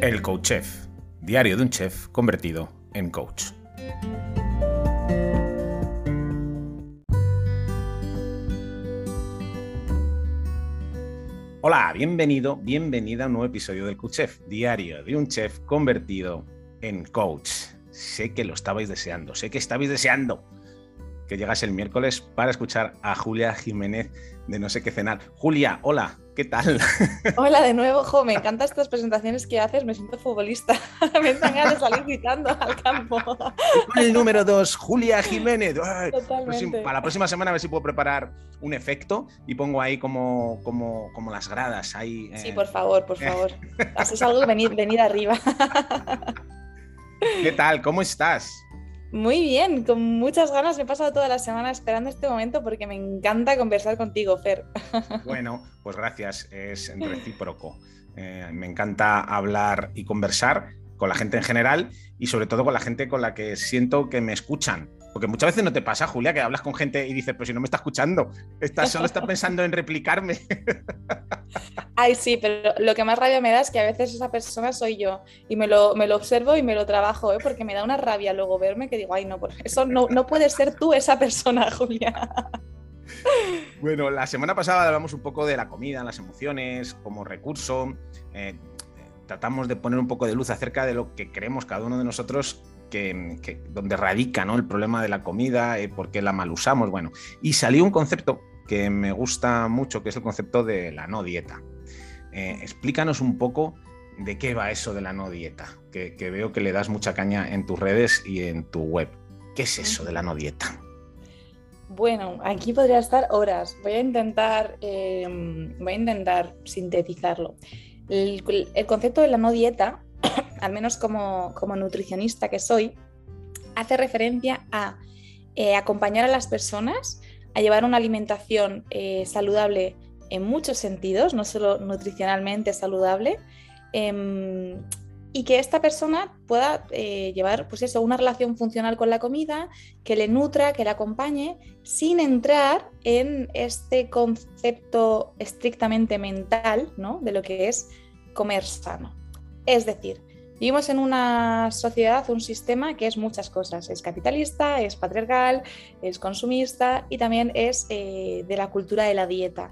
El Coach Chef, diario de un chef convertido en coach. Hola, bienvenido, bienvenida a un nuevo episodio del Coach Chef, diario de un chef convertido en coach. Sé que lo estabais deseando, sé que estabais deseando que llegase el miércoles para escuchar a Julia Jiménez de No sé qué cenar. Julia, hola, ¿qué tal? Hola de nuevo, jo, me encantan estas presentaciones que haces, me siento futbolista. me dan ganas de salir gritando al campo. el número dos, Julia Jiménez. Pues Totalmente. para la próxima semana a ver si puedo preparar un efecto y pongo ahí como, como, como las gradas. Ahí, Sí, por favor, por favor. Haces algo, venid, venid arriba. ¿Qué tal? ¿Cómo estás? Muy bien, con muchas ganas. Me he pasado toda la semana esperando este momento porque me encanta conversar contigo, Fer. Bueno, pues gracias, es recíproco. Eh, me encanta hablar y conversar con la gente en general y sobre todo con la gente con la que siento que me escuchan. Porque muchas veces no te pasa, Julia, que hablas con gente y dices, pero si no me está escuchando, solo está pensando en replicarme. Ay, sí, pero lo que más rabia me da es que a veces esa persona soy yo y me lo, me lo observo y me lo trabajo, ¿eh? porque me da una rabia luego verme que digo, ay, no, eso no, no puede ser tú esa persona, Julia. Bueno, la semana pasada hablamos un poco de la comida, las emociones como recurso. Eh, tratamos de poner un poco de luz acerca de lo que creemos cada uno de nosotros donde radica el problema de la comida, eh, por qué la mal usamos. Bueno, y salió un concepto que me gusta mucho, que es el concepto de la no dieta. Eh, explícanos un poco de qué va eso de la no dieta, que, veo que le das mucha caña en tus redes y en tu web. ¿Qué es eso de la no dieta? Bueno, aquí podría estar horas. Voy a intentar, eh, voy a intentar sintetizarlo. El, concepto de la no dieta, al menos como, como nutricionista que soy, hace referencia a eh, acompañar a las personas a llevar una alimentación eh, saludable en muchos sentidos, no solo nutricionalmente saludable, eh, y que esta persona pueda eh, llevar pues eso, una relación funcional con la comida, que le nutra, que le acompañe, sin entrar en este concepto estrictamente mental ¿no? de lo que es comer sano. Es decir, Vivimos en una sociedad, un sistema que es muchas cosas. Es capitalista, es patriarcal, es consumista y también es eh, de la cultura de la dieta.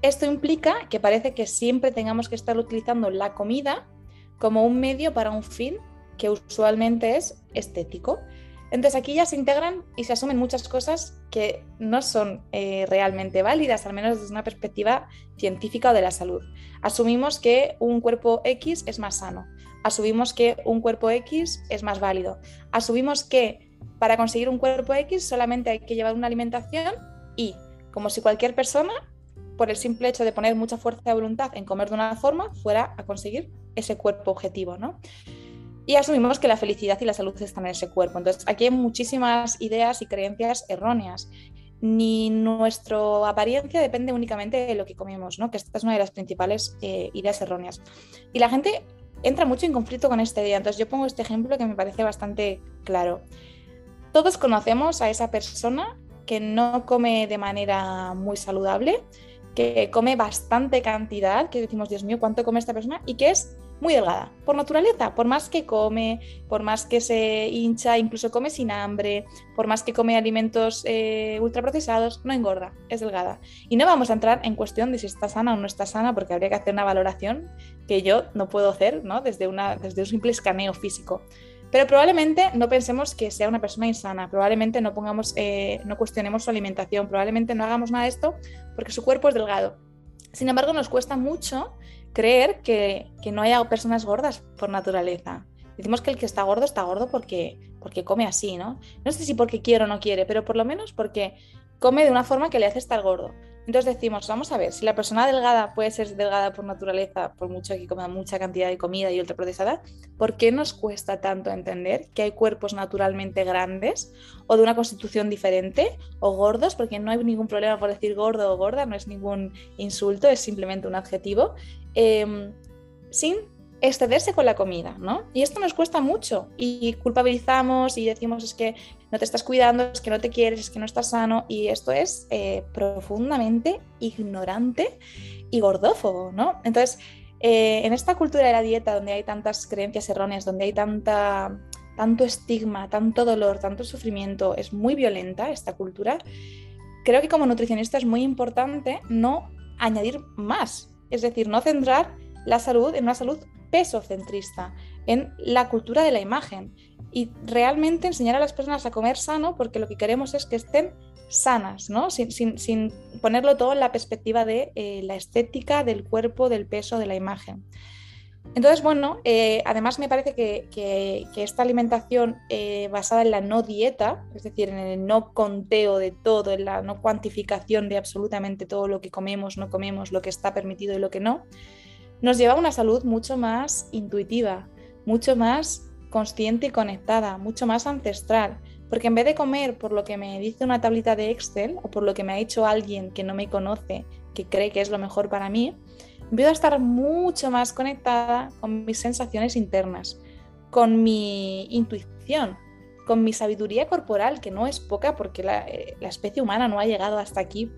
Esto implica que parece que siempre tengamos que estar utilizando la comida como un medio para un fin que usualmente es estético. Entonces aquí ya se integran y se asumen muchas cosas que no son eh, realmente válidas, al menos desde una perspectiva científica o de la salud. Asumimos que un cuerpo X es más sano, asumimos que un cuerpo X es más válido, asumimos que para conseguir un cuerpo X solamente hay que llevar una alimentación y, como si cualquier persona, por el simple hecho de poner mucha fuerza de voluntad en comer de una forma, fuera a conseguir ese cuerpo objetivo, ¿no? y asumimos que la felicidad y la salud están en ese cuerpo. Entonces, aquí hay muchísimas ideas y creencias erróneas. Ni nuestra apariencia depende únicamente de lo que comemos, ¿no? que esta es una de las principales eh, ideas erróneas. Y la gente entra mucho en conflicto con esta idea. Entonces, yo pongo este ejemplo que me parece bastante claro. Todos conocemos a esa persona que no come de manera muy saludable, que come bastante cantidad, que decimos, Dios mío, ¿cuánto come esta persona? Y que es muy delgada, por naturaleza, por más que come, por más que se hincha, incluso come sin hambre, por más que come alimentos eh, ultraprocesados, no engorda, es delgada. Y no vamos a entrar en cuestión de si está sana o no está sana, porque habría que hacer una valoración que yo no puedo hacer ¿no? Desde, una, desde un simple escaneo físico. Pero probablemente no pensemos que sea una persona insana, probablemente no, pongamos, eh, no cuestionemos su alimentación, probablemente no hagamos nada de esto porque su cuerpo es delgado. Sin embargo, nos cuesta mucho creer que, que, no haya personas gordas por naturaleza. Decimos que el que está gordo está gordo porque, porque come así, ¿no? No sé si porque quiere o no quiere, pero por lo menos porque come de una forma que le hace estar gordo. Entonces decimos, vamos a ver, si la persona delgada puede ser delgada por naturaleza, por mucho que coma mucha cantidad de comida y ultraprocesada, ¿por qué nos cuesta tanto entender que hay cuerpos naturalmente grandes o de una constitución diferente o gordos? Porque no hay ningún problema por decir gordo o gorda, no es ningún insulto, es simplemente un adjetivo, eh, sin excederse con la comida, ¿no? Y esto nos cuesta mucho y culpabilizamos y decimos es que no te estás cuidando, es que no te quieres, es que no estás sano y esto es eh, profundamente ignorante y gordófobo, ¿no? Entonces, Eh, en esta cultura de la dieta, donde hay tantas creencias erróneas, donde hay tanta, tanto estigma, tanto dolor, tanto sufrimiento, es muy violenta esta cultura, creo que como nutricionista es muy importante no añadir más, es decir, no centrar la salud en una salud pesocentrista, en la cultura de la imagen y realmente enseñar a las personas a comer sano porque lo que queremos es que estén sanas, ¿no? sin, ponerlo todo en la perspectiva de eh, la estética del cuerpo, del peso, de la imagen. Entonces, bueno, eh, además me parece que, esta alimentación eh, basada en la no dieta, es decir, en el no conteo de todo, en la no cuantificación de absolutamente todo lo que comemos, no comemos, lo que está permitido y lo que no, nos lleva a una salud mucho más intuitiva, mucho más consciente y conectada, mucho más ancestral. Porque en vez de comer por lo que me dice una tablita de Excel o por lo que me ha dicho alguien que no me conoce, que cree que es lo mejor para mí, empiezo a estar mucho más conectada con mis sensaciones internas, con mi intuición, con mi sabiduría corporal, que no es poca porque la, eh, especie humana no ha llegado hasta aquí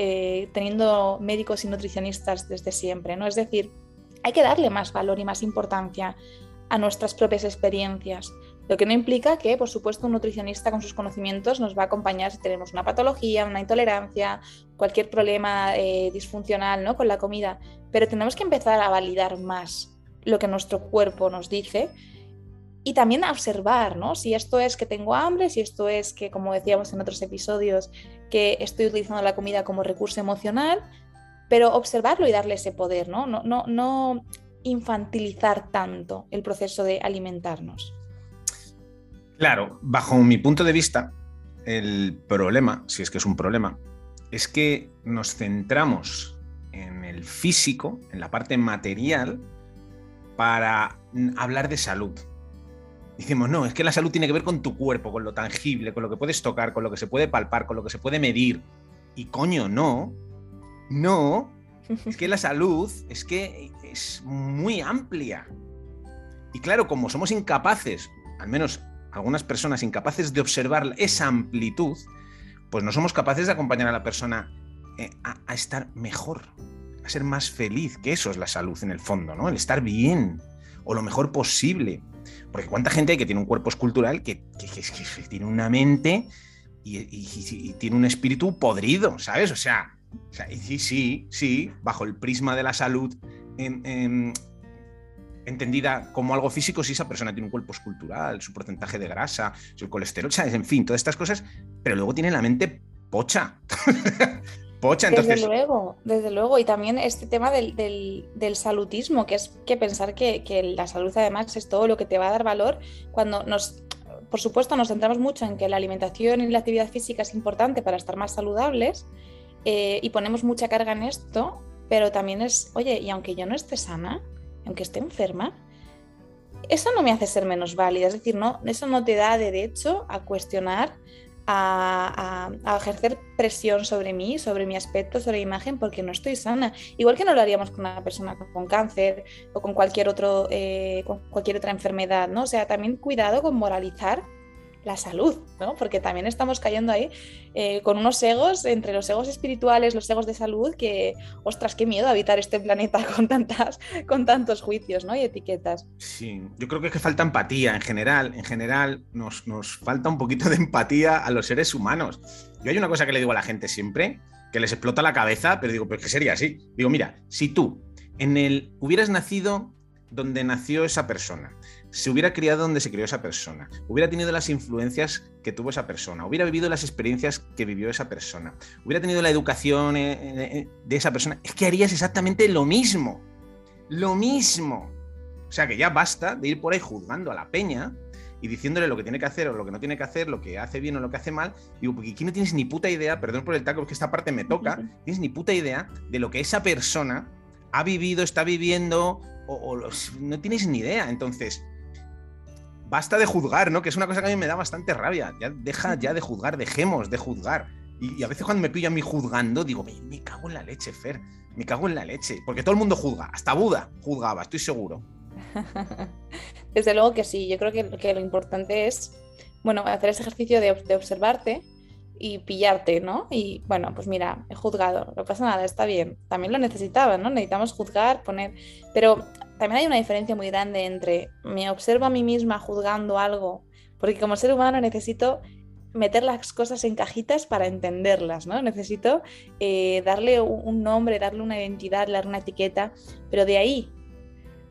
eh, teniendo médicos y nutricionistas desde siempre. ¿no? Es decir, hay que darle más valor y más importancia a nuestras propias experiencias. Lo que no implica que, por supuesto, un nutricionista con sus conocimientos nos va a acompañar si tenemos una patología, una intolerancia, cualquier problema eh, disfuncional ¿no? con la comida. Pero tenemos que empezar a validar más lo que nuestro cuerpo nos dice y también a observar, ¿no? Si esto es que tengo hambre, si esto es que, como decíamos en otros episodios, que estoy utilizando la comida como recurso emocional, pero observarlo y darle ese poder, ¿no? No, no, no infantilizar tanto el proceso de alimentarnos. Claro, bajo mi punto de vista, el problema, si es que es un problema, es que nos centramos en el físico, en la parte material, para hablar de salud. Decimos, no, es que la salud tiene que ver con tu cuerpo, con lo tangible, con lo que puedes tocar, con lo que se puede palpar, con lo que se puede medir. Y coño, no, no, es que la salud es que es muy amplia. Y claro, como somos incapaces, al menos algunas personas incapaces de observar esa amplitud, pues no somos capaces de acompañar a la persona eh, a, estar mejor, a ser más feliz, que eso es la salud en el fondo, ¿no? El estar bien o lo mejor posible. Porque cuánta gente hay que tiene un cuerpo escultural que, tiene una mente y, tiene un espíritu podrido, ¿sabes? O sea, sí, sí, bajo el prisma de la salud entendida como algo físico, si esa persona tiene un cuerpo escultural, su porcentaje de grasa, su colesterol, en fin, todas estas cosas, pero luego tiene la mente pocha. pocha, entonces... Desde luego, desde luego. Y también este tema del, del, salutismo, que es que pensar que, que la salud además es todo lo que te va a dar valor cuando nos por supuesto, nos centramos mucho en que la alimentación y la actividad física es importante para estar más saludables, eh, y ponemos mucha carga en esto, pero también es, oye, y aunque yo no esté sana, aunque esté enferma, eso no me hace ser menos válida, es decir, no, eso no te da derecho a cuestionar, a, ejercer presión sobre mí, sobre mi aspecto, sobre mi imagen, porque no estoy sana. Igual que no lo haríamos con una persona con cáncer o con cualquier, otro, eh, con cualquier otra enfermedad, ¿no? O sea, también cuidado con moralizar la salud, ¿no? Porque también estamos cayendo ahí eh, con unos egos, entre los egos espirituales, los egos de salud, que, ostras, qué miedo habitar este planeta con, tantas, con tantos juicios, ¿no? Y etiquetas. Sí, yo creo que es que falta empatía en general, en general nos, nos falta un poquito de empatía a los seres humanos. Yo hay una cosa que le digo a la gente siempre, que les explota la cabeza, pero digo, pues que sería así. Digo, mira, si tú en el hubieras nacido donde nació esa persona, se hubiera criado donde se crió esa persona, hubiera tenido las influencias que tuvo esa persona, hubiera vivido las experiencias que vivió esa persona, hubiera tenido la educación eh, eh, de esa persona, es que harías exactamente lo mismo. Lo mismo. O sea que ya basta de ir por ahí juzgando a la peña y diciéndole lo que tiene que hacer o lo que no tiene que hacer, lo que hace bien o lo que hace mal. Digo, porque aquí no tienes ni puta idea, perdón por el taco, porque esta parte me toca, tienes ni puta idea de lo que esa persona ha vivido, está viviendo, o, no tienes ni idea. Entonces, basta de juzgar, ¿no? Que es una cosa que a mí me da bastante rabia. Ya deja ya de juzgar, dejemos de juzgar. Y, a veces cuando me pillo a mí juzgando, digo, me, cago en la leche, Fer, me cago en la leche. Porque todo el mundo juzga, hasta Buda juzgaba, estoy seguro. Desde luego que sí, yo creo que, lo importante es, bueno, hacer ese ejercicio de, observarte y pillarte, ¿no? Y bueno, pues mira, he juzgado, no pasa nada, está bien. También lo necesitaba, ¿no? Necesitamos juzgar, poner... Pero también hay una diferencia muy grande entre me observo a mí misma juzgando algo, porque como ser humano necesito meter las cosas en cajitas para entenderlas, ¿no? Necesito eh, darle un nombre, darle una identidad, darle una etiqueta, pero de ahí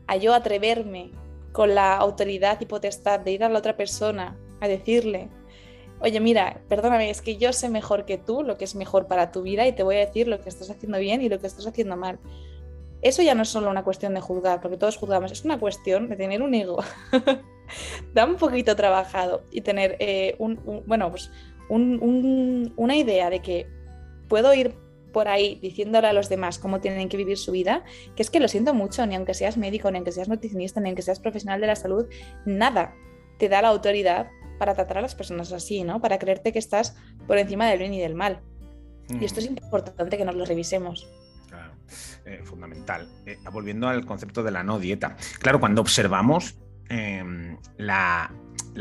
a yo atreverme con la autoridad y potestad de ir a la otra persona a decirle, oye, mira, perdóname, es que yo sé mejor que tú lo que es mejor para tu vida y te voy a decir lo que estás haciendo bien y lo que estás haciendo mal. Eso ya no es solo una cuestión de juzgar, porque todos juzgamos, es una cuestión de tener un ego. da un poquito trabajado y tener eh, un, bueno, pues una idea de que puedo ir por ahí diciéndole a los demás cómo tienen que vivir su vida, que es que lo siento mucho, ni aunque seas médico, ni aunque seas nutricionista, ni aunque seas profesional de la salud, nada te da la autoridad para tratar a las personas así, ¿no? Para creerte que estás por encima del bien y del mal. Y esto es mm. importante que nos lo revisemos. Eh, fundamental. Eh, volviendo al concepto de la no dieta. Claro, cuando observamos em, la,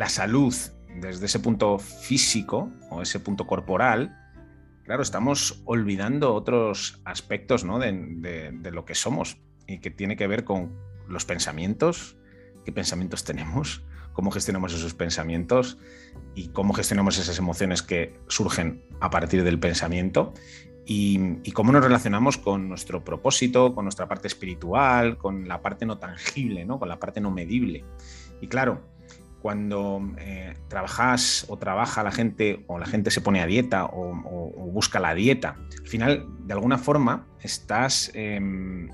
salud desde ese punto físico o ese punto corporal, claro, estamos olvidando otros aspectos de, de, lo que somos y que tiene que ver con los pensamientos, qué pensamientos tenemos, cómo gestionamos esos pensamientos y cómo gestionamos esas emociones que surgen a partir del pensamiento y, cómo nos relacionamos con nuestro propósito, con nuestra parte espiritual, con la parte no tangible, ¿no? con la parte no medible. Y claro, cuando eh, trabajas o trabaja la gente o la gente se pone a dieta o, busca la dieta, al final, de alguna forma, estás em,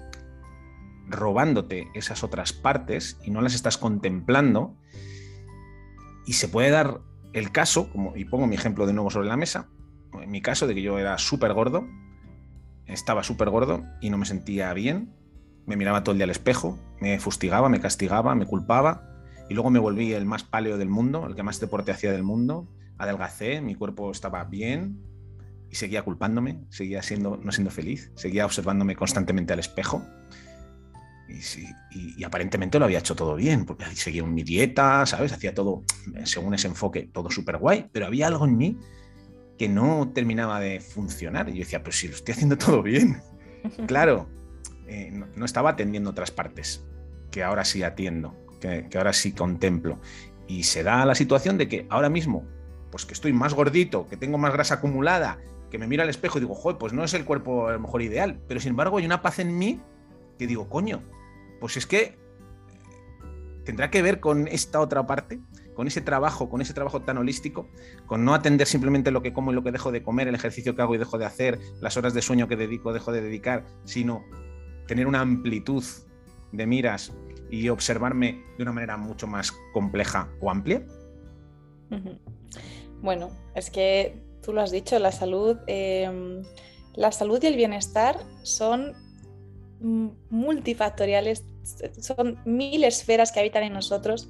robándote esas otras partes y no las estás contemplando y se puede dar el caso, como, y pongo mi ejemplo de nuevo sobre la mesa, en mi caso de que yo era súper gordo, estaba súper gordo y no me sentía bien, me miraba todo el día al espejo, me fustigaba, me castigaba, me culpaba. Y luego me volví el más páleo del mundo, el que más deporte hacía del mundo, adelgacé, mi cuerpo estaba bien y seguía culpándome, seguía siendo, no siendo feliz, seguía observándome constantemente al espejo. Y, aparentemente lo había hecho todo bien, porque seguía mi dieta, ¿sabes? Hacía todo según ese enfoque, todo súper guay, pero había algo en mí que no terminaba de funcionar. Y yo decía, pero si lo estoy haciendo todo bien. claro, eh, no, estaba atendiendo otras partes, que ahora sí atiendo, que, que, ahora sí contemplo. Y se da la situación de que ahora mismo, pues que estoy más gordito, que tengo más grasa acumulada, que me miro al espejo y digo, joder, pues no es el cuerpo a lo mejor ideal, pero sin embargo hay una paz en mí que digo, coño, pues es que tendrá que ver con esta otra parte, con ese trabajo, con ese trabajo tan holístico, con no atender simplemente lo que como y lo que dejo de comer, el ejercicio que hago y dejo de hacer, las horas de sueño que dedico, dejo de dedicar, sino tener una amplitud de miras y observarme de una manera mucho más compleja o amplia? Bueno, es que tú lo has dicho, la salud, em, la salud y el bienestar son multifactoriales, son mil esferas que habitan en nosotros.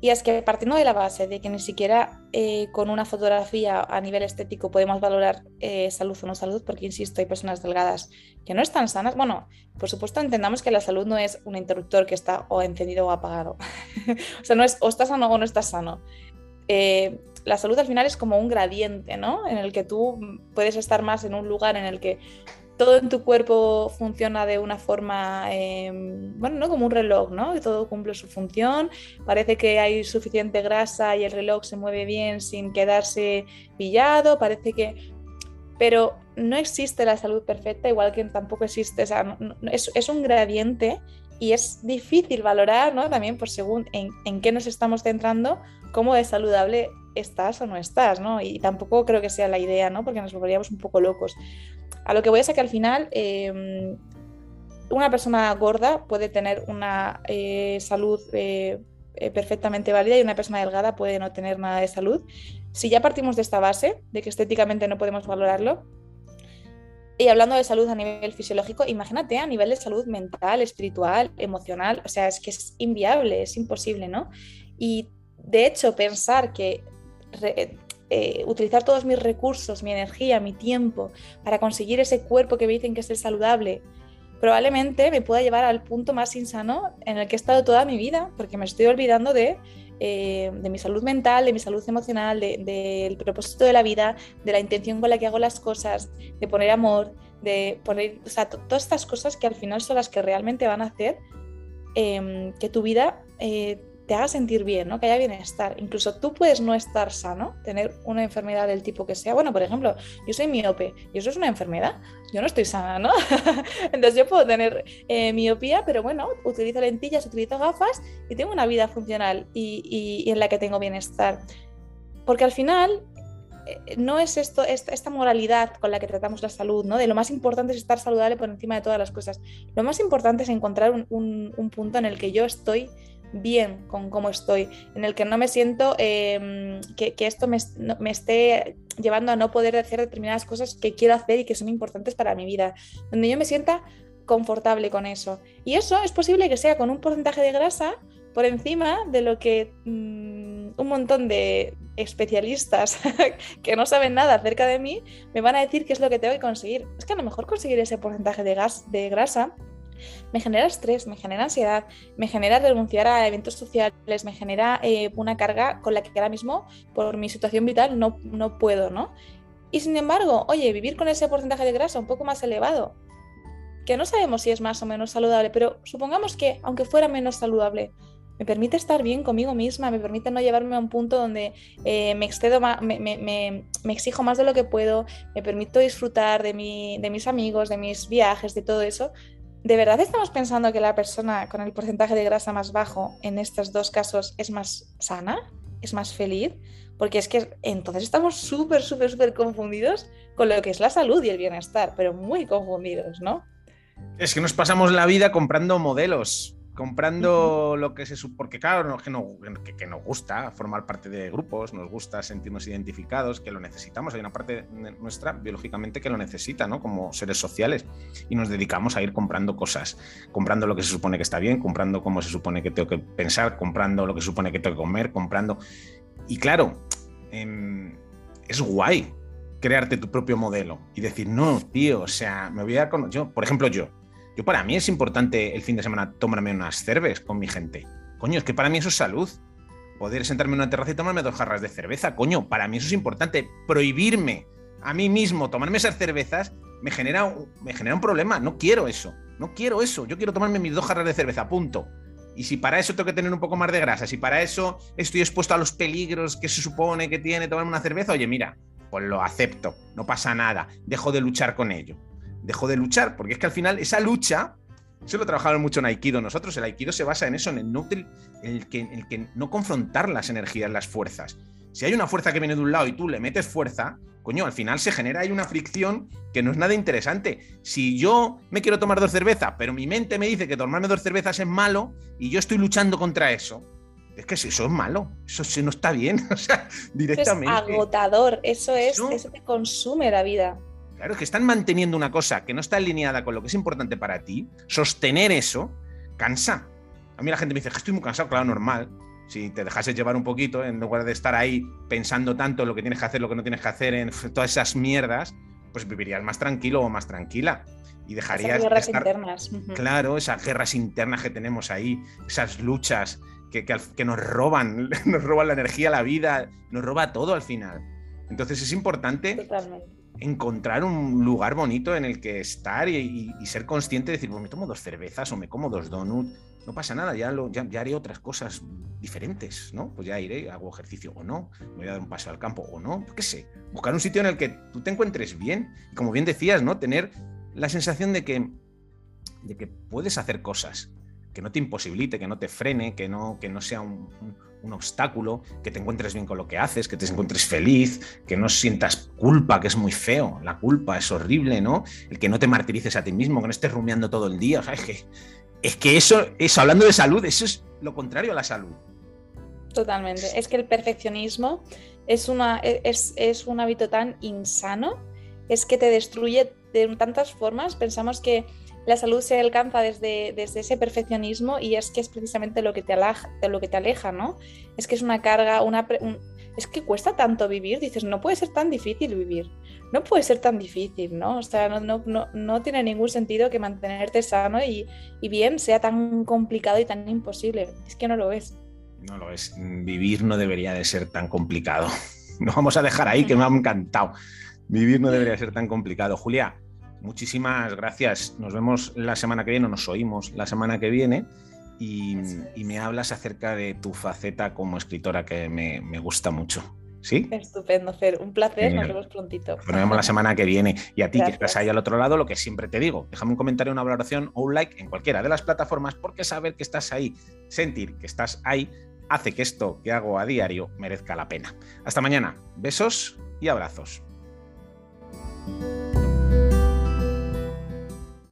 Y es que partiendo de la base de que ni siquiera eh, con una fotografía a nivel estético podemos valorar eh, salud o no salud, porque insisto, hay personas delgadas que no están sanas. Bueno, por supuesto entendamos que la salud no es un interruptor que está o encendido o apagado. o sea, no es o estás sano o no estás sano. Eh, la salud al final es como un gradiente, ¿no? En el que tú puedes estar más en un lugar en el que todo en tu cuerpo funciona de una forma, em, bueno, no como un reloj, ¿no? Todo cumple su función, parece que hay suficiente grasa y el reloj se mueve bien sin quedarse pillado, parece que... Pero no existe la salud perfecta, igual que tampoco existe, o sea, es, un gradiente y es difícil valorar, ¿no? También por según en, qué nos estamos centrando, cómo de saludable estás o no estás, ¿no? Y tampoco creo que sea la idea, ¿no? Porque nos volveríamos un poco locos. A lo que voy a que al final, em, una persona gorda puede tener una eh, salud eh, eh, perfectamente válida y una persona delgada puede no tener nada de salud. Si ya partimos de esta base, de que estéticamente no podemos valorarlo, y hablando de salud a nivel fisiológico, imagínate a nivel de salud mental, espiritual, emocional, o sea, es que es inviable, es imposible, ¿no? Y de hecho, pensar que eh, utilizar todos mis recursos, mi energía, mi tiempo para conseguir ese cuerpo que me dicen que es el saludable, probablemente me pueda llevar al punto más insano en el que he estado toda mi vida, porque me estoy olvidando de eh, de mi salud mental, de mi salud emocional, del propósito de la vida, de la intención con la que hago las cosas, de poner amor, de poner, o sea, todas estas cosas que al final son las que realmente van a hacer em, que tu vida eh, te haga sentir bien, ¿no? que haya bienestar. Incluso tú puedes no estar sano, tener una enfermedad del tipo que sea. Bueno, por ejemplo, yo soy miope y eso es una enfermedad. Yo no estoy sana, ¿no? Entonces yo puedo tener eh, miopía, pero bueno, utilizo lentillas, utilizo gafas y tengo una vida funcional y, en la que tengo bienestar. Porque al final eh, no es esto, esta, moralidad con la que tratamos la salud, ¿no? De lo más importante es estar saludable por encima de todas las cosas. Lo más importante es encontrar un punto en el que yo estoy bien con cómo estoy, en el que no me siento em, que, esto me, esté llevando a no poder hacer determinadas cosas que quiero hacer y que son importantes para mi vida, donde yo me sienta confortable con eso. Y eso es posible que sea con un porcentaje de grasa por encima de lo que mm, un montón de especialistas que no saben nada acerca de mí me van a decir qué es lo que tengo que conseguir. Es que a lo mejor conseguir ese porcentaje de, gas, de grasa me genera estrés, me genera ansiedad, me genera renunciar a eventos sociales, me genera eh, una carga con la que ahora mismo, por mi situación vital, no, no puedo, ¿no? Y sin embargo, oye, vivir con ese porcentaje de grasa un poco más elevado, que no sabemos si es más o menos saludable, pero supongamos que, aunque fuera menos saludable, me permite estar bien conmigo misma, me permite no llevarme a un punto donde eh, me excedo me, me, me, exijo más de lo que puedo, me permito disfrutar de, mi, de mis amigos, de mis viajes, de todo eso, ¿De verdad estamos pensando que la persona con el porcentaje de grasa más bajo en estos dos casos es más sana? ¿Es más feliz? Porque es que entonces estamos súper, súper, súper confundidos con lo que es la salud y el bienestar, pero muy confundidos, ¿no? Es que nos pasamos la vida comprando modelos comprando lo que se porque claro, que, no, que, nos gusta formar parte de grupos, nos gusta sentirnos identificados, que lo necesitamos, hay una parte nuestra biológicamente que lo necesita, ¿no? Como seres sociales. Y nos dedicamos a ir comprando cosas, comprando lo que se supone que está bien, comprando cómo se supone que tengo que pensar, comprando lo que se supone que tengo que comer, comprando. Y claro, em, es guay crearte tu propio modelo y decir, no, tío, o sea, me voy a... Yo, por ejemplo, yo, yo para mí es importante el fin de semana tomarme unas cervezas con mi gente. Coño, es que para mí eso es salud. Poder sentarme en una terraza y tomarme dos jarras de cerveza. Coño, para mí eso es importante. Prohibirme a mí mismo tomarme esas cervezas me genera, me genera un problema. No quiero eso. No quiero eso. Yo quiero tomarme mis dos jarras de cerveza. Punto. Y si para eso tengo que tener un poco más de grasa, si para eso estoy expuesto a los peligros que se supone que tiene tomarme una cerveza, oye, mira, pues lo acepto, no pasa nada, dejo de luchar con ello dejó de luchar, porque es que al final esa lucha, eso lo trabajamos mucho en Aikido nosotros, el Aikido se basa en eso, en el no, el que, el que no confrontar las energías, las fuerzas. Si hay una fuerza que viene de un lado y tú le metes fuerza, coño, al final se genera ahí una fricción que no es nada interesante. Si yo me quiero tomar dos cervezas, pero mi mente me dice que tomarme dos cervezas es malo y yo estoy luchando contra eso, es que eso es malo, eso no está bien, o sea, directamente. es agotador, eso es, eso te consume la vida. Claro, es que están manteniendo una cosa que no está alineada con lo que es importante para ti. Sostener eso cansa. A mí la gente me dice que estoy muy cansado, claro, normal. Si te dejases llevar un poquito, en lugar de estar ahí pensando tanto en lo que tienes que hacer, lo que no tienes que hacer, en todas esas mierdas, pues vivirías más tranquilo o más tranquila. Y dejarías. Esas guerras internas. Claro, esas guerras internas que tenemos ahí, esas luchas que, que nos roban, nos roban la energía, la vida, nos roba todo al final. Entonces es importante Totalmente encontrar un lugar bonito en el que estar y, ser consciente de decir, pues me tomo dos cervezas o me como dos donuts, no pasa nada, ya, lo, ya, haré otras cosas diferentes, ¿no? Pues ya iré, hago ejercicio o no, voy a dar un paso al campo o no, qué sé, buscar un sitio en el que tú te encuentres bien y como bien decías, ¿no? Tener la sensación de que, de que puedes hacer cosas, que no te imposibilite, que no te frene, que no, que no sea un obstáculo, que te encuentres bien con lo que haces, que te encuentres feliz, que no sientas culpa, que es muy feo. La culpa es horrible, ¿no? El que no te martirices a ti mismo, que no estés rumiando todo el día. es, que, es que eso, eso, hablando de salud, eso es lo contrario a la salud. Totalmente. Es que el perfeccionismo es, una, es, es un hábito tan insano, es que te destruye de tantas formas. Pensamos que la salud se alcanza desde, desde ese perfeccionismo y es que es precisamente lo que te aleja, lo que te aleja ¿no? Es que es una carga, una es que cuesta tanto vivir, dices, no puede ser tan difícil vivir, no puede ser tan difícil, ¿no? O sea, no, no, no, tiene ningún sentido que mantenerte sano y, y, bien sea tan complicado y tan imposible, es que no lo es. No lo es. Vivir no debería de ser tan complicado. Lo vamos a dejar ahí, que me ha encantado. Vivir no debería ser tan complicado. Julia, muchísimas gracias. Nos vemos la semana que viene, nos oímos la semana que viene. Y, me hablas acerca de tu faceta como escritora que me, gusta mucho. ¿Sí? Estupendo, Fer. Un placer, nos vemos prontito. Nos vemos la semana que viene. Y a ti que estás ahí al otro lado, lo que siempre te digo, déjame un comentario, una valoración o un like en cualquiera de las plataformas, porque saber que estás ahí, sentir que estás ahí, hace que esto que hago a diario merezca la pena. Hasta mañana. Besos y abrazos.